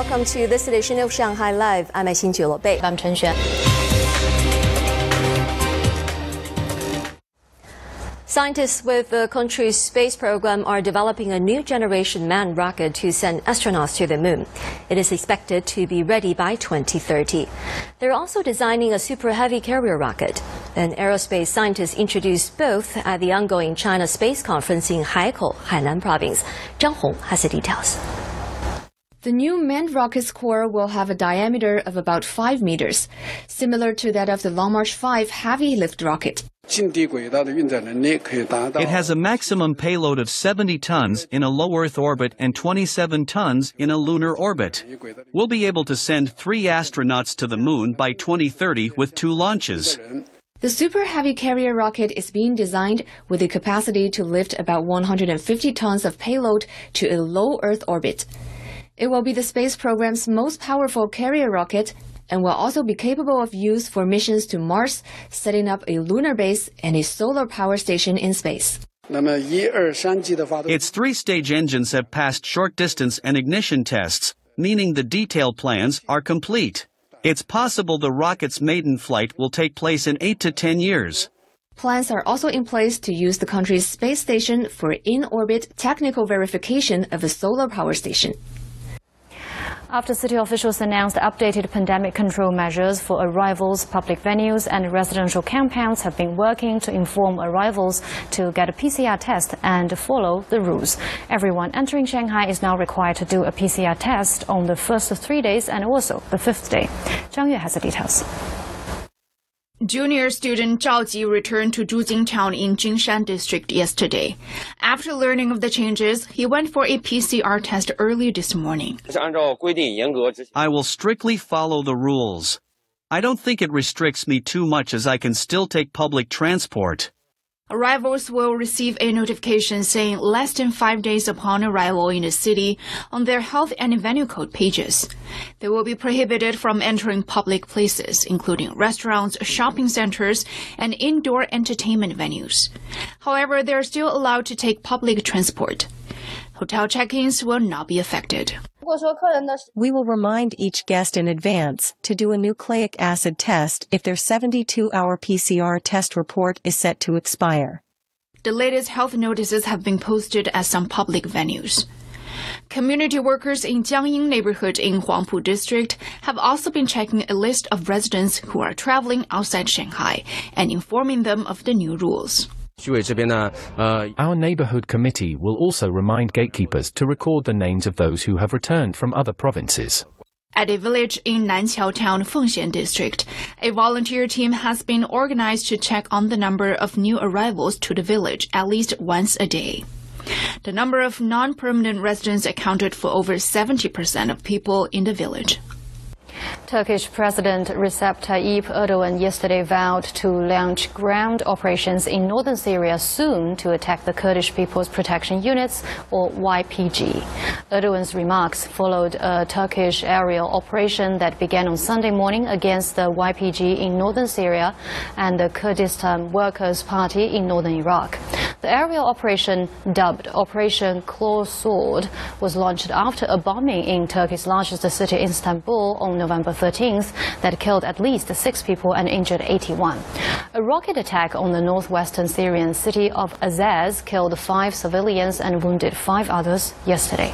welcome to this edition of Shanghai Live. I'm Xin Bei. I'm Chen Xuan. Scientists with the country's space program are developing a new generation manned rocket to send astronauts to the moon. It is expected to be ready by 2030. They're also designing a super heavy carrier rocket. An aerospace scientist introduced both at the ongoing China Space Conference in Haikou, Hainan Province. Zhang Hong has the details. The new manned rocket's core will have a diameter of about 5 meters, similar to that of the Long March 5 heavy lift rocket. It has a maximum payload of 70 tons in a low Earth orbit and 27 tons in a lunar orbit. We'll be able to send three astronauts to the moon by 2030 with two launches. The Super Heavy Carrier rocket is being designed with the capacity to lift about 150 tons of payload to a low Earth orbit. It will be the space program's most powerful carrier rocket and will also be capable of use for missions to Mars, setting up a lunar base and a solar power station in space. Its three stage engines have passed short distance and ignition tests, meaning the detailed plans are complete. It's possible the rocket's maiden flight will take place in 8 to 10 years. Plans are also in place to use the country's space station for in orbit technical verification of a solar power station. After city officials announced updated pandemic control measures for arrivals, public venues and residential compounds have been working to inform arrivals to get a PCR test and follow the rules. Everyone entering Shanghai is now required to do a PCR test on the first three days and also the fifth day. Zhang Yue has the details. Junior student Zhao Ji returned to Zhujing town in Jinshan district yesterday. After learning of the changes, he went for a PCR test early this morning. I will strictly follow the rules. I don't think it restricts me too much as I can still take public transport. Arrivals will receive a notification saying less than five days upon arrival in the city on their health and venue code pages. They will be prohibited from entering public places, including restaurants, shopping centers, and indoor entertainment venues. However, they are still allowed to take public transport. Hotel check-ins will not be affected. We will remind each guest in advance to do a nucleic acid test if their 72 hour PCR test report is set to expire. The latest health notices have been posted at some public venues. Community workers in Jiangying neighborhood in Huangpu district have also been checking a list of residents who are traveling outside Shanghai and informing them of the new rules. Our neighborhood committee will also remind gatekeepers to record the names of those who have returned from other provinces. At a village in Nanqiao Town, Fengxian District, a volunteer team has been organized to check on the number of new arrivals to the village at least once a day. The number of non-permanent residents accounted for over 70% of people in the village. Turkish President Recep Tayyip Erdogan yesterday vowed to launch ground operations in northern Syria soon to attack the Kurdish People's Protection Units, or YPG. Erdogan's remarks followed a Turkish aerial operation that began on Sunday morning against the YPG in northern Syria and the Kurdistan Workers' Party in northern Iraq. The aerial operation, dubbed Operation Claw Sword, was launched after a bombing in Turkey's largest city, Istanbul, on November 13th that killed at least six people and injured 81. A rocket attack on the northwestern Syrian city of Azaz killed five civilians and wounded five others yesterday.